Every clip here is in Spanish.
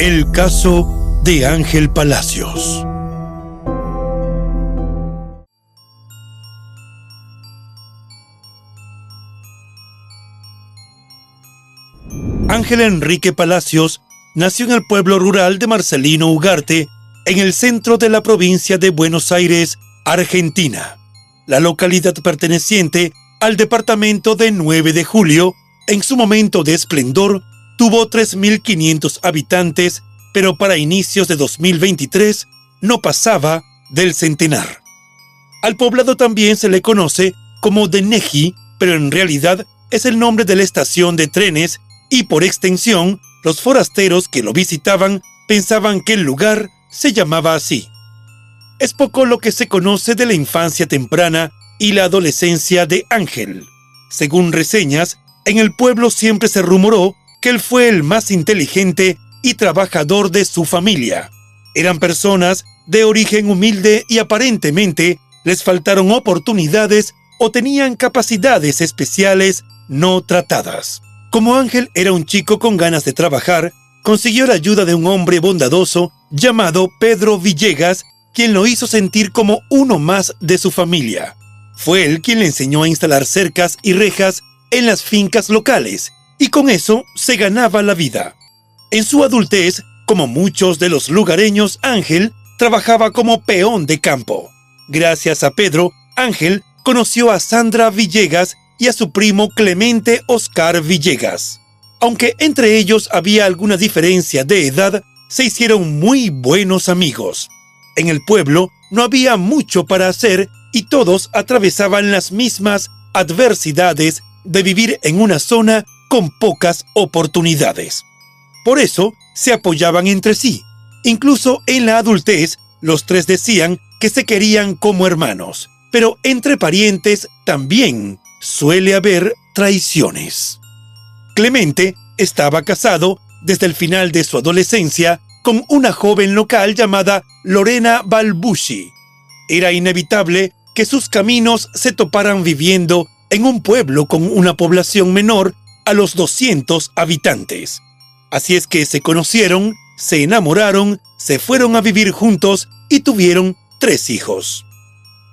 El caso de Ángel Palacios. Ángel Enrique Palacios nació en el pueblo rural de Marcelino Ugarte, en el centro de la provincia de Buenos Aires, Argentina. La localidad perteneciente al departamento de 9 de julio, en su momento de esplendor, tuvo 3.500 habitantes, pero para inicios de 2023 no pasaba del centenar. Al poblado también se le conoce como Deneji, pero en realidad es el nombre de la estación de trenes y por extensión, los forasteros que lo visitaban pensaban que el lugar se llamaba así. Es poco lo que se conoce de la infancia temprana y la adolescencia de Ángel. Según reseñas, en el pueblo siempre se rumoró que él fue el más inteligente y trabajador de su familia. Eran personas de origen humilde y aparentemente les faltaron oportunidades o tenían capacidades especiales no tratadas. Como Ángel era un chico con ganas de trabajar, consiguió la ayuda de un hombre bondadoso llamado Pedro Villegas, quien lo hizo sentir como uno más de su familia. Fue él quien le enseñó a instalar cercas y rejas en las fincas locales, y con eso se ganaba la vida. En su adultez, como muchos de los lugareños, Ángel trabajaba como peón de campo. Gracias a Pedro, Ángel conoció a Sandra Villegas y a su primo Clemente Oscar Villegas. Aunque entre ellos había alguna diferencia de edad, se hicieron muy buenos amigos. En el pueblo no había mucho para hacer y todos atravesaban las mismas adversidades de vivir en una zona con pocas oportunidades. Por eso se apoyaban entre sí. Incluso en la adultez, los tres decían que se querían como hermanos. Pero entre parientes también suele haber traiciones. Clemente estaba casado desde el final de su adolescencia con una joven local llamada Lorena Balbushi. Era inevitable que sus caminos se toparan viviendo en un pueblo con una población menor a los 200 habitantes. Así es que se conocieron, se enamoraron, se fueron a vivir juntos y tuvieron tres hijos.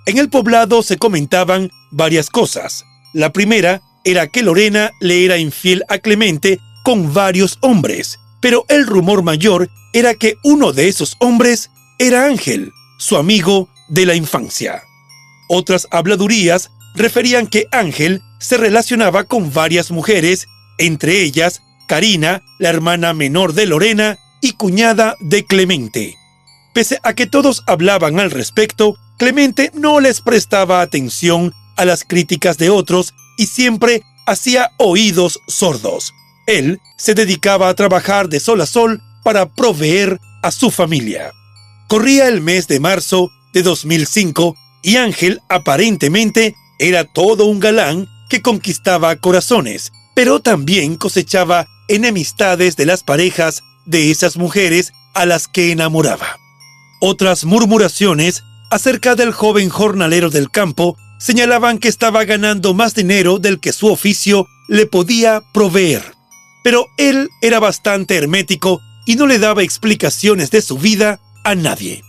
En el poblado se comentaban varias cosas. La primera era que Lorena le era infiel a Clemente con varios hombres, pero el rumor mayor era que uno de esos hombres era Ángel, su amigo de la infancia. Otras habladurías referían que Ángel se relacionaba con varias mujeres, entre ellas Karina, la hermana menor de Lorena, y cuñada de Clemente. Pese a que todos hablaban al respecto, Clemente no les prestaba atención a las críticas de otros y siempre hacía oídos sordos. Él se dedicaba a trabajar de sol a sol para proveer a su familia. Corría el mes de marzo de 2005 y Ángel aparentemente era todo un galán que conquistaba corazones, pero también cosechaba enemistades de las parejas de esas mujeres a las que enamoraba. Otras murmuraciones acerca del joven jornalero del campo señalaban que estaba ganando más dinero del que su oficio le podía proveer. Pero él era bastante hermético y no le daba explicaciones de su vida a nadie.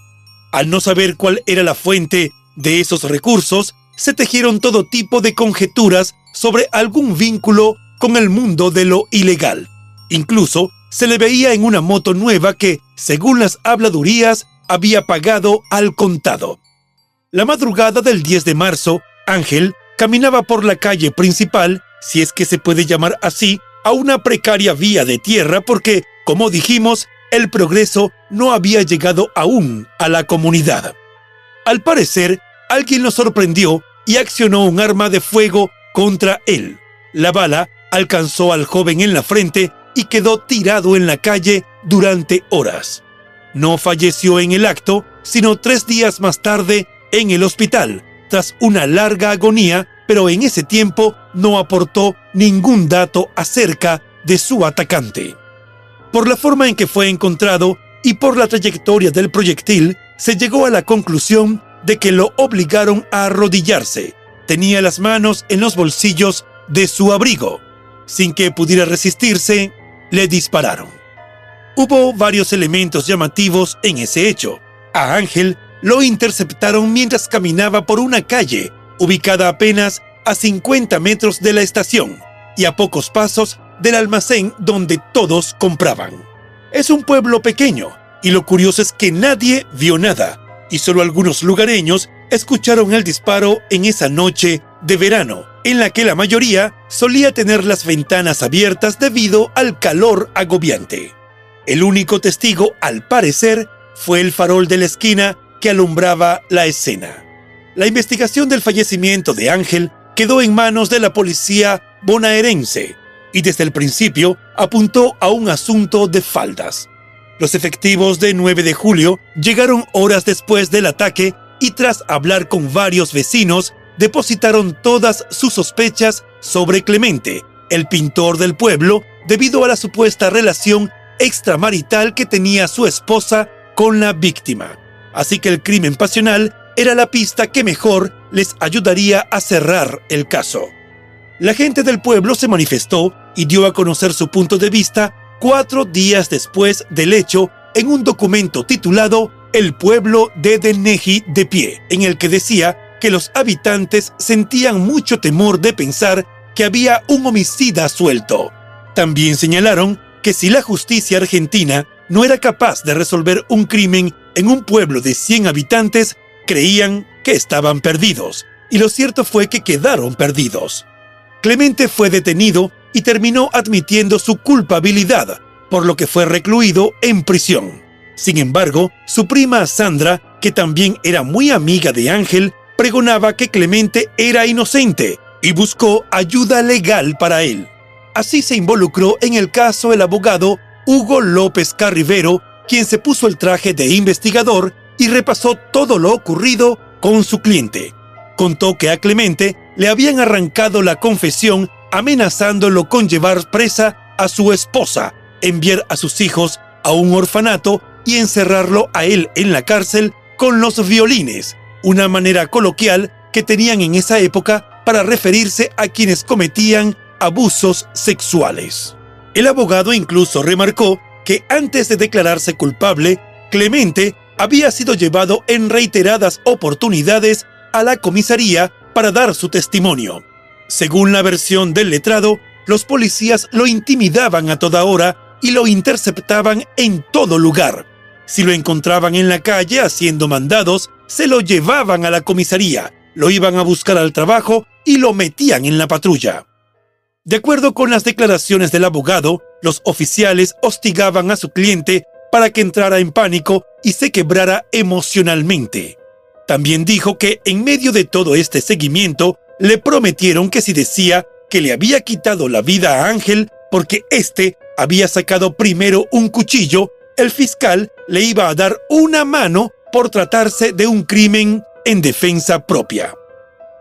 Al no saber cuál era la fuente de esos recursos, se tejieron todo tipo de conjeturas sobre algún vínculo con el mundo de lo ilegal. Incluso se le veía en una moto nueva que, según las habladurías, había pagado al contado. La madrugada del 10 de marzo, Ángel caminaba por la calle principal, si es que se puede llamar así, a una precaria vía de tierra porque, como dijimos, el progreso no había llegado aún a la comunidad. Al parecer, alguien lo sorprendió y accionó un arma de fuego contra él. La bala alcanzó al joven en la frente y quedó tirado en la calle durante horas. No falleció en el acto, sino tres días más tarde en el hospital, tras una larga agonía, pero en ese tiempo no aportó ningún dato acerca de su atacante. Por la forma en que fue encontrado y por la trayectoria del proyectil, se llegó a la conclusión de que lo obligaron a arrodillarse. Tenía las manos en los bolsillos de su abrigo. Sin que pudiera resistirse, le dispararon. Hubo varios elementos llamativos en ese hecho. A Ángel lo interceptaron mientras caminaba por una calle ubicada apenas a 50 metros de la estación y a pocos pasos del almacén donde todos compraban. Es un pueblo pequeño y lo curioso es que nadie vio nada y solo algunos lugareños escucharon el disparo en esa noche de verano, en la que la mayoría solía tener las ventanas abiertas debido al calor agobiante. El único testigo, al parecer, fue el farol de la esquina que alumbraba la escena. La investigación del fallecimiento de Ángel quedó en manos de la policía bonaerense y desde el principio apuntó a un asunto de faldas. Los efectivos de 9 de julio llegaron horas después del ataque y tras hablar con varios vecinos, depositaron todas sus sospechas sobre Clemente, el pintor del pueblo, debido a la supuesta relación extramarital que tenía su esposa con la víctima. Así que el crimen pasional era la pista que mejor les ayudaría a cerrar el caso. La gente del pueblo se manifestó y dio a conocer su punto de vista cuatro días después del hecho en un documento titulado El pueblo de Deneji de pie, en el que decía que los habitantes sentían mucho temor de pensar que había un homicida suelto. También señalaron que si la justicia argentina no era capaz de resolver un crimen en un pueblo de 100 habitantes, creían que estaban perdidos. Y lo cierto fue que quedaron perdidos. Clemente fue detenido y terminó admitiendo su culpabilidad, por lo que fue recluido en prisión. Sin embargo, su prima Sandra, que también era muy amiga de Ángel, pregonaba que Clemente era inocente y buscó ayuda legal para él. Así se involucró en el caso el abogado Hugo López Carrivero, quien se puso el traje de investigador y repasó todo lo ocurrido con su cliente. Contó que a Clemente le habían arrancado la confesión amenazándolo con llevar presa a su esposa, enviar a sus hijos a un orfanato y encerrarlo a él en la cárcel con los violines, una manera coloquial que tenían en esa época para referirse a quienes cometían abusos sexuales. El abogado incluso remarcó que antes de declararse culpable, Clemente había sido llevado en reiteradas oportunidades a la comisaría para dar su testimonio. Según la versión del letrado, los policías lo intimidaban a toda hora y lo interceptaban en todo lugar. Si lo encontraban en la calle haciendo mandados, se lo llevaban a la comisaría, lo iban a buscar al trabajo y lo metían en la patrulla. De acuerdo con las declaraciones del abogado, los oficiales hostigaban a su cliente para que entrara en pánico y se quebrara emocionalmente. También dijo que en medio de todo este seguimiento le prometieron que si decía que le había quitado la vida a Ángel porque éste había sacado primero un cuchillo, el fiscal le iba a dar una mano por tratarse de un crimen en defensa propia.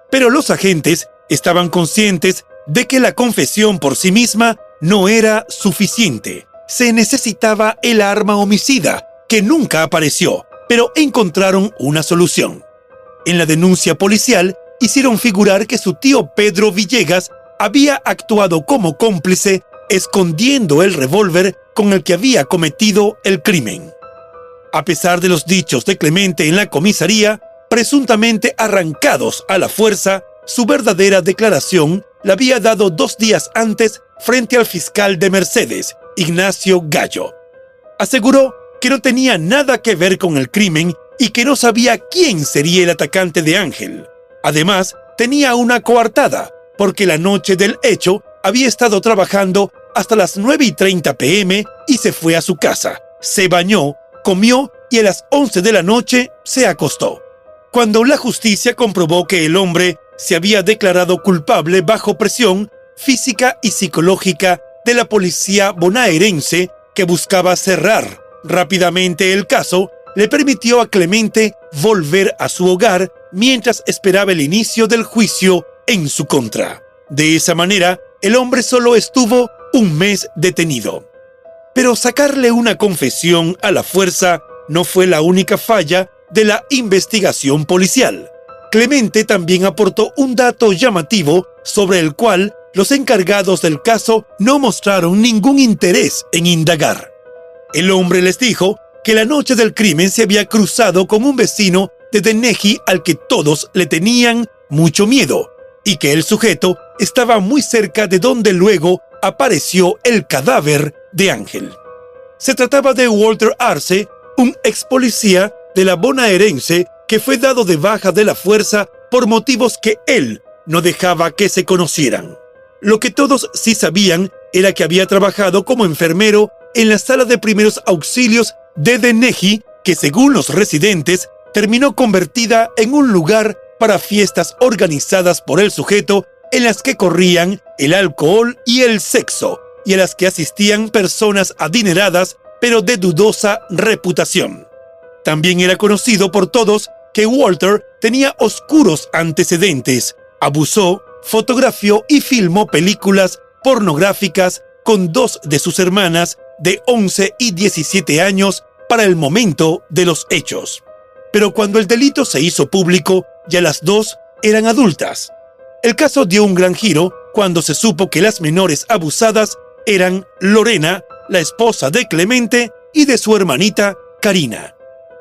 Pero los agentes estaban conscientes de que la confesión por sí misma no era suficiente. Se necesitaba el arma homicida, que nunca apareció, pero encontraron una solución. En la denuncia policial hicieron figurar que su tío Pedro Villegas había actuado como cómplice escondiendo el revólver con el que había cometido el crimen. A pesar de los dichos de Clemente en la comisaría, presuntamente arrancados a la fuerza, su verdadera declaración la había dado dos días antes frente al fiscal de Mercedes, Ignacio Gallo. Aseguró que no tenía nada que ver con el crimen y que no sabía quién sería el atacante de Ángel. Además, tenía una coartada, porque la noche del hecho había estado trabajando hasta las 9 y 30 pm y se fue a su casa. Se bañó, comió y a las 11 de la noche se acostó. Cuando la justicia comprobó que el hombre se había declarado culpable bajo presión física y psicológica de la policía bonaerense que buscaba cerrar rápidamente el caso, le permitió a Clemente volver a su hogar mientras esperaba el inicio del juicio en su contra. De esa manera, el hombre solo estuvo un mes detenido. Pero sacarle una confesión a la fuerza no fue la única falla de la investigación policial. Clemente también aportó un dato llamativo sobre el cual los encargados del caso no mostraron ningún interés en indagar. El hombre les dijo que la noche del crimen se había cruzado con un vecino de Deneji al que todos le tenían mucho miedo y que el sujeto estaba muy cerca de donde luego apareció el cadáver de Ángel. Se trataba de Walter Arce, un ex policía de la bonaerense que fue dado de baja de la fuerza por motivos que él no dejaba que se conocieran. Lo que todos sí sabían era que había trabajado como enfermero en la sala de primeros auxilios de Deneji, que según los residentes terminó convertida en un lugar para fiestas organizadas por el sujeto en las que corrían el alcohol y el sexo, y a las que asistían personas adineradas pero de dudosa reputación. También era conocido por todos que Walter tenía oscuros antecedentes, abusó, fotografió y filmó películas pornográficas con dos de sus hermanas de 11 y 17 años para el momento de los hechos. Pero cuando el delito se hizo público, ya las dos eran adultas. El caso dio un gran giro cuando se supo que las menores abusadas eran Lorena, la esposa de Clemente, y de su hermanita, Karina.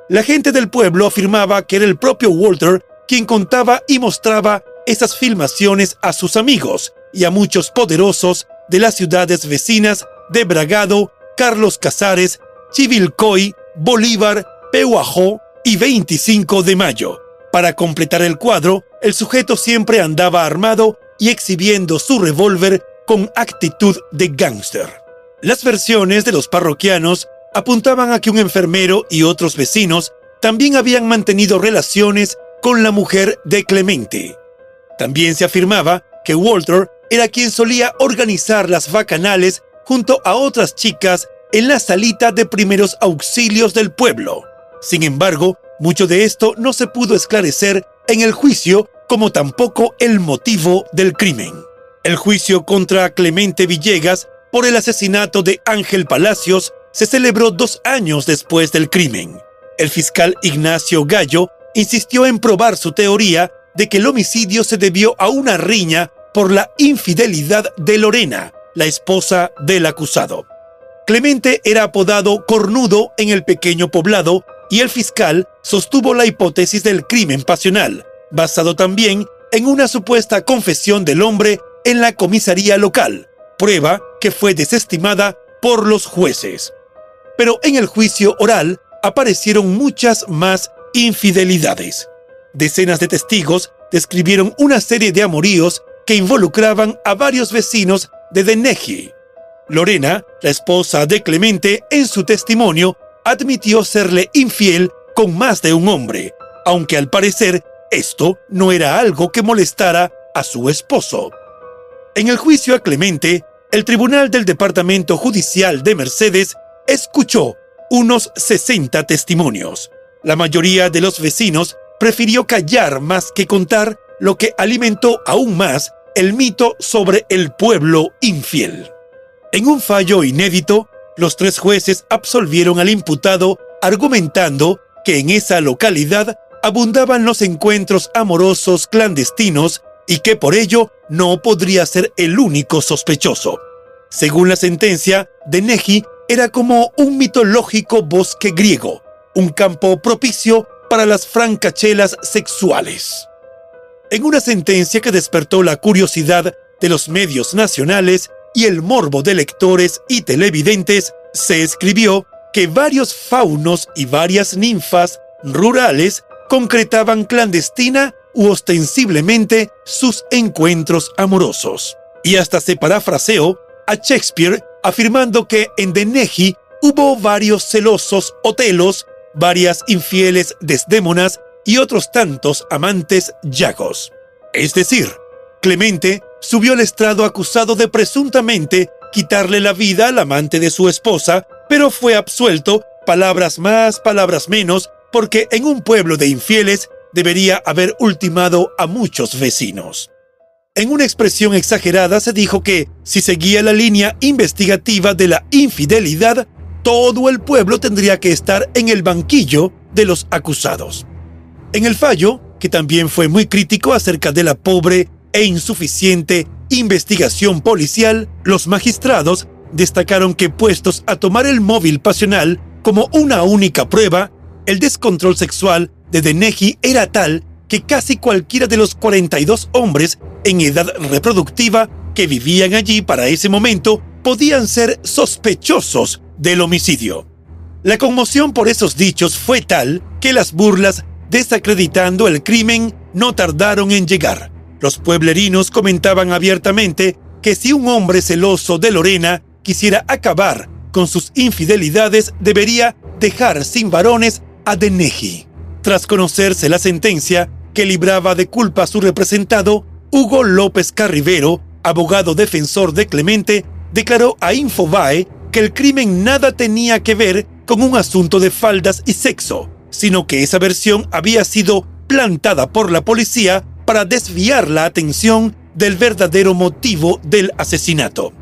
La gente del pueblo afirmaba que era el propio Walter quien contaba y mostraba esas filmaciones a sus amigos y a muchos poderosos de las ciudades vecinas de Bragado, Carlos Casares, Chivilcoy, Bolívar, Pehuajó y 25 de mayo. Para completar el cuadro, el sujeto siempre andaba armado y exhibiendo su revólver con actitud de gángster. Las versiones de los parroquianos apuntaban a que un enfermero y otros vecinos también habían mantenido relaciones con la mujer de Clemente. También se afirmaba que Walter era quien solía organizar las bacanales junto a otras chicas en la salita de primeros auxilios del pueblo. Sin embargo, mucho de esto no se pudo esclarecer en el juicio como tampoco el motivo del crimen. El juicio contra Clemente Villegas por el asesinato de Ángel Palacios se celebró dos años después del crimen. El fiscal Ignacio Gallo insistió en probar su teoría de que el homicidio se debió a una riña por la infidelidad de Lorena, la esposa del acusado. Clemente era apodado Cornudo en el pequeño poblado y el fiscal sostuvo la hipótesis del crimen pasional, basado también en una supuesta confesión del hombre en la comisaría local, prueba que fue desestimada por los jueces. Pero en el juicio oral aparecieron muchas más infidelidades. Decenas de testigos describieron una serie de amoríos que involucraban a varios vecinos de Deneji. Lorena, la esposa de Clemente, en su testimonio, admitió serle infiel con más de un hombre, aunque al parecer esto no era algo que molestara a su esposo. En el juicio a Clemente, el Tribunal del Departamento Judicial de Mercedes escuchó unos 60 testimonios. La mayoría de los vecinos prefirió callar más que contar, lo que alimentó aún más el mito sobre el pueblo infiel. En un fallo inédito, los tres jueces absolvieron al imputado argumentando que en esa localidad abundaban los encuentros amorosos clandestinos y que por ello no podría ser el único sospechoso. Según la sentencia, Deneji era como un mitológico bosque griego, un campo propicio para las francachelas sexuales. En una sentencia que despertó la curiosidad de los medios nacionales y el morbo de lectores y televidentes, se escribió que varios faunos y varias ninfas rurales concretaban clandestina u ostensiblemente sus encuentros amorosos. Y hasta se parafraseó a Shakespeare afirmando que en Deneji hubo varios celosos Otelos, varias infieles Desdémonas y otros tantos amantes Yagos. Es decir, Clemente subió al estrado acusado de presuntamente quitarle la vida al amante de su esposa, pero fue absuelto, palabras más, palabras menos, porque en un pueblo de infieles debería haber ultimado a muchos vecinos. En una expresión exagerada se dijo que, si seguía la línea investigativa de la infidelidad, todo el pueblo tendría que estar en el banquillo de los acusados. En el fallo, que también fue muy crítico acerca de la pobre e insuficiente investigación policial, los magistrados destacaron que puestos a tomar el móvil pasional como una única prueba, el descontrol sexual de Deneji era tal que casi cualquiera de los 42 hombres en edad reproductiva que vivían allí para ese momento podían ser sospechosos del homicidio. La conmoción por esos dichos fue tal que las burlas desacreditando el crimen no tardaron en llegar. Los pueblerinos comentaban abiertamente que si un hombre celoso de Lorena quisiera acabar con sus infidelidades, debería dejar sin varones a Deneji. Tras conocerse la sentencia que libraba de culpa a su representado, Hugo López Carrivero, abogado defensor de Clemente, declaró a Infobae que el crimen nada tenía que ver con un asunto de faldas y sexo, sino que esa versión había sido plantada por la policía para desviar la atención del verdadero motivo del asesinato.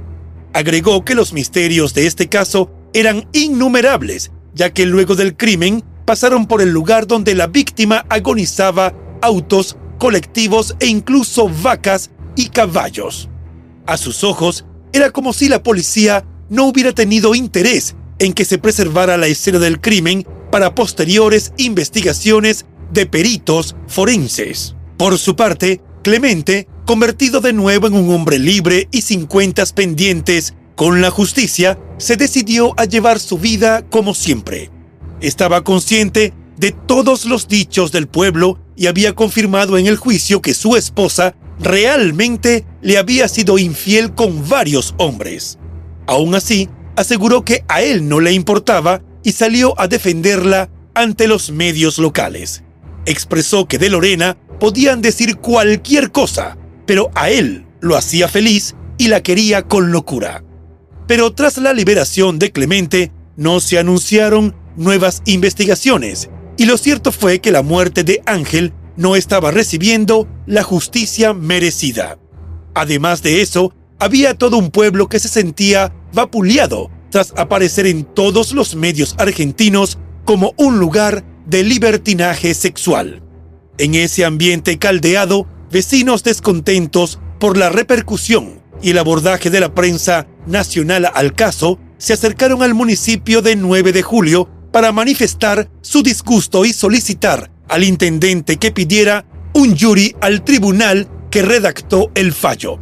Agregó que los misterios de este caso eran innumerables, ya que luego del crimen pasaron por el lugar donde la víctima agonizaba autos, colectivos e incluso vacas y caballos. A sus ojos, era como si la policía no hubiera tenido interés en que se preservara la escena del crimen para posteriores investigaciones de peritos forenses. Por su parte, Clemente, convertido de nuevo en un hombre libre y sin cuentas pendientes con la justicia, se decidió a llevar su vida como siempre, estaba consciente de todos los dichos del pueblo y había confirmado en el juicio que su esposa realmente le había sido infiel con varios hombres. Aún así, aseguró que a él no le importaba y salió a defenderla ante los medios locales. Expresó que de Lorena podían decir cualquier cosa, pero a él lo hacía feliz y la quería con locura. Pero tras la liberación de Clemente, no se anunciaron nuevas investigaciones, y lo cierto fue que la muerte de Ángel no estaba recibiendo la justicia merecida. Además de eso, había todo un pueblo que se sentía vapuleado tras aparecer en todos los medios argentinos como un lugar de libertinaje sexual. En ese ambiente caldeado, vecinos descontentos por la repercusión y el abordaje de la prensa nacional al caso se acercaron al municipio de 9 de julio para manifestar su disgusto y solicitar al intendente que pidiera un jury al tribunal que redactó el fallo.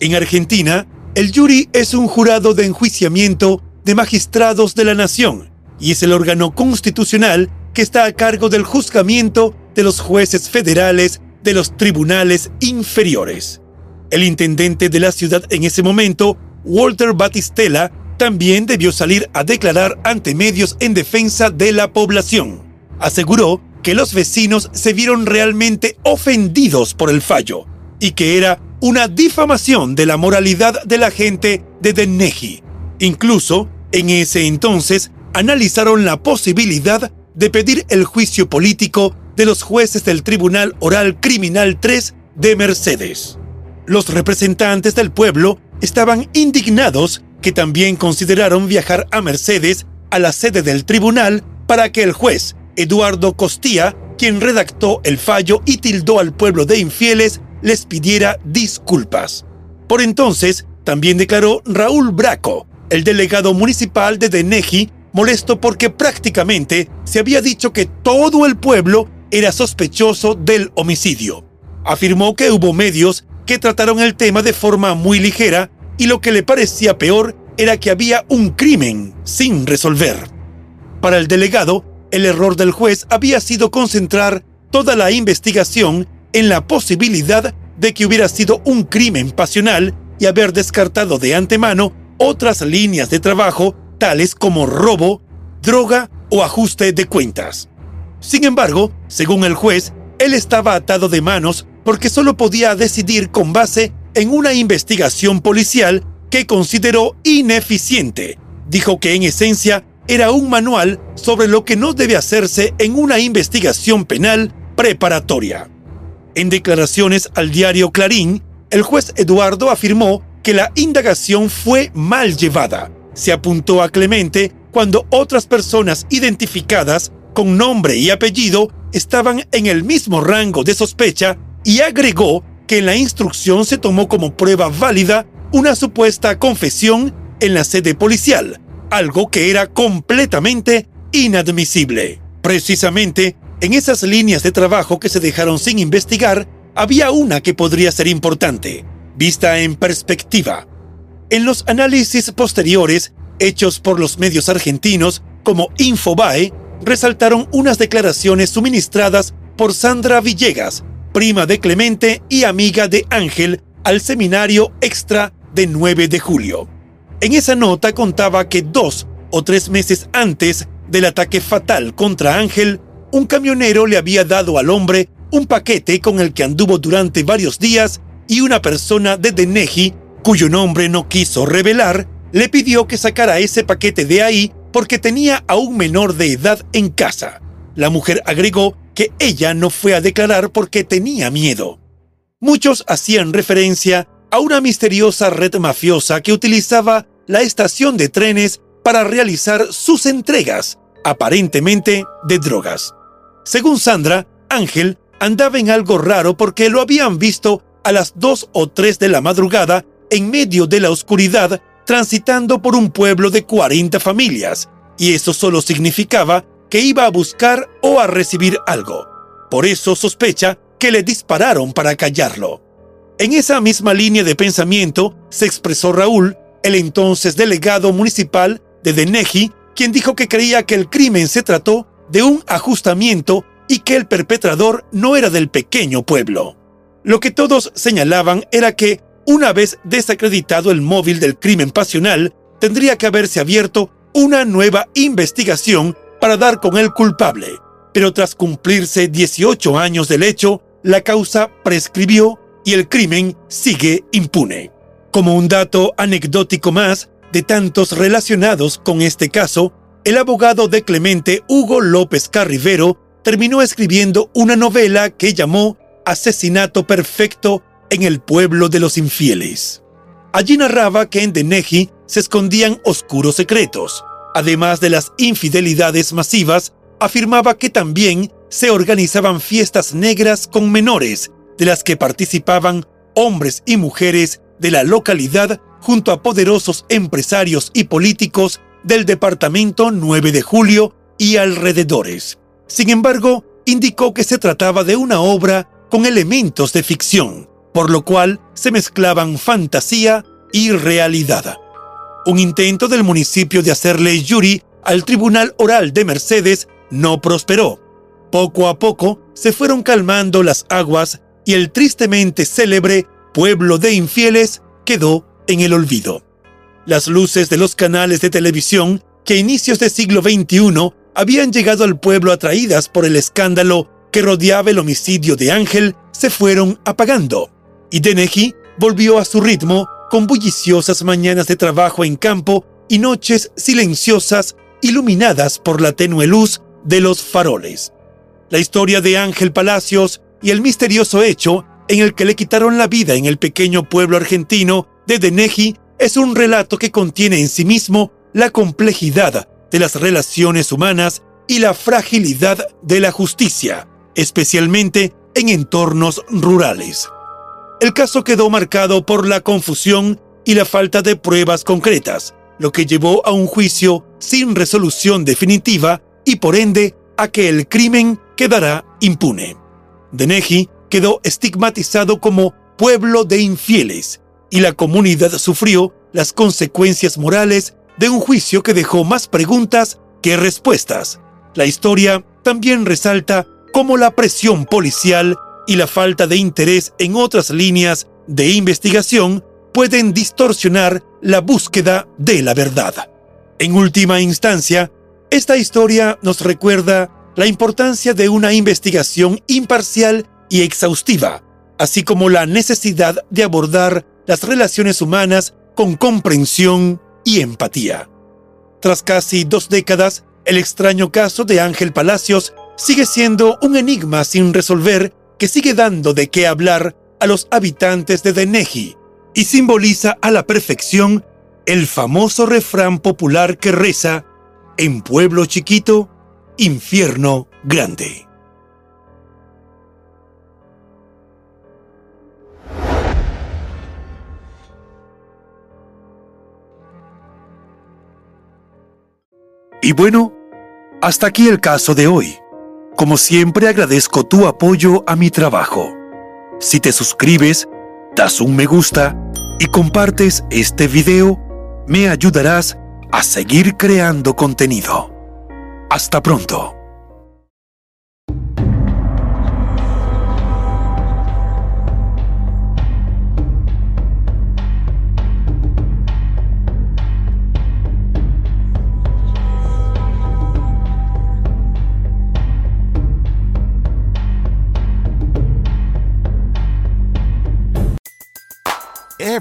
En Argentina, el jury es un jurado de enjuiciamiento de magistrados de la nación y es el órgano constitucional que está a cargo del juzgamiento de los jueces federales de los tribunales inferiores. El intendente de la ciudad en ese momento, Walter Batistella, también debió salir a declarar ante medios en defensa de la población. Aseguró que los vecinos se vieron realmente ofendidos por el fallo y que era una difamación de la moralidad de la gente de Denneji. Incluso, en ese entonces, analizaron la posibilidad de pedir el juicio político de los jueces del Tribunal Oral Criminal 3 de Mercedes. Los representantes del pueblo estaban indignados que también consideraron viajar a Mercedes a la sede del tribunal para que el juez Eduardo Costía, quien redactó el fallo y tildó al pueblo de infieles, les pidiera disculpas. Por entonces, también declaró Raúl Braco, el delegado municipal de Deneji, molesto porque prácticamente se había dicho que todo el pueblo era sospechoso del homicidio. Afirmó que hubo medios que trataron el tema de forma muy ligera y lo que le parecía peor era que había un crimen sin resolver. Para el delegado, el error del juez había sido concentrar toda la investigación en la posibilidad de que hubiera sido un crimen pasional y haber descartado de antemano otras líneas de trabajo tales como robo, droga o ajuste de cuentas. Sin embargo, según el juez, él estaba atado de manos porque solo podía decidir con base en una investigación policial que consideró ineficiente. Dijo que en esencia era un manual sobre lo que no debe hacerse en una investigación penal preparatoria. En declaraciones al diario Clarín, el juez Eduardo afirmó que la indagación fue mal llevada. Se apuntó a Clemente cuando otras personas identificadas con nombre y apellido estaban en el mismo rango de sospecha y agregó que en la instrucción se tomó como prueba válida una supuesta confesión en la sede policial, algo que era completamente inadmisible. Precisamente, en esas líneas de trabajo que se dejaron sin investigar, había una que podría ser importante, vista en perspectiva. En los análisis posteriores, hechos por los medios argentinos como Infobae, resaltaron unas declaraciones suministradas por Sandra Villegas, prima de Clemente y amiga de Ángel, al seminario extra de 9 de julio. En esa nota contaba que dos o tres meses antes del ataque fatal contra Ángel, un camionero le había dado al hombre un paquete con el que anduvo durante varios días y una persona de Deneji, cuyo nombre no quiso revelar, le pidió que sacara ese paquete de ahí porque tenía a un menor de edad en casa. La mujer agregó que ella no fue a declarar porque tenía miedo. Muchos hacían referencia a una misteriosa red mafiosa que utilizaba la estación de trenes para realizar sus entregas, aparentemente de drogas. Según Sandra, Ángel andaba en algo raro porque lo habían visto a las 2 o 3 de la madrugada en medio de la oscuridad transitando por un pueblo de 40 familias, y eso solo significaba que iba a buscar o a recibir algo. Por eso sospecha que le dispararon para callarlo. En esa misma línea de pensamiento se expresó Raúl, el entonces delegado municipal de Deneji, quien dijo que creía que el crimen se trató de un ajustamiento y que el perpetrador no era del pequeño pueblo. Lo que todos señalaban era que, una vez desacreditado el móvil del crimen pasional, tendría que haberse abierto una nueva investigación para dar con el culpable. Pero tras cumplirse 18 años del hecho, la causa prescribió y el crimen sigue impune. Como un dato anecdótico más de tantos relacionados con este caso, el abogado de Clemente Hugo López Carrivero terminó escribiendo una novela que llamó Asesinato Perfecto en el pueblo de los infieles. Allí narraba que en Deneji se escondían oscuros secretos. Además de las infidelidades masivas, afirmaba que también se organizaban fiestas negras con menores de las que participaban hombres y mujeres de la localidad junto a poderosos empresarios y políticos del departamento 9 de julio y alrededores. Sin embargo, indicó que se trataba de una obra con elementos de ficción, por lo cual se mezclaban fantasía y realidad. Un intento del municipio de hacerle jury al Tribunal Oral de Mercedes no prosperó. Poco a poco se fueron calmando las aguas y el tristemente célebre pueblo de infieles quedó en el olvido. Las luces de los canales de televisión que a inicios del siglo XXI habían llegado al pueblo atraídas por el escándalo que rodeaba el homicidio de Ángel se fueron apagando, y Denegi volvió a su ritmo con bulliciosas mañanas de trabajo en campo y noches silenciosas iluminadas por la tenue luz de los faroles. La historia de Ángel Palacios y el misterioso hecho en el que le quitaron la vida en el pequeño pueblo argentino de Deneji es un relato que contiene en sí mismo la complejidad de las relaciones humanas y la fragilidad de la justicia, especialmente en entornos rurales. El caso quedó marcado por la confusión y la falta de pruebas concretas, lo que llevó a un juicio sin resolución definitiva y por ende a que el crimen quedará impune. Deneji quedó estigmatizado como pueblo de infieles y la comunidad sufrió las consecuencias morales de un juicio que dejó más preguntas que respuestas. La historia también resalta cómo la presión policial y la falta de interés en otras líneas de investigación pueden distorsionar la búsqueda de la verdad. En última instancia, esta historia nos recuerda la importancia de una investigación imparcial y exhaustiva, así como la necesidad de abordar las relaciones humanas con comprensión y empatía. Tras casi dos décadas, el extraño caso de Ángel Palacios sigue siendo un enigma sin resolver que sigue dando de qué hablar a los habitantes de Deneji y simboliza a la perfección el famoso refrán popular que reza, en pueblo chiquito, infierno grande. Y bueno, hasta aquí el caso de hoy. Como siempre agradezco tu apoyo a mi trabajo. Si te suscribes, das un me gusta y compartes este video, me ayudarás a seguir creando contenido. Hasta pronto.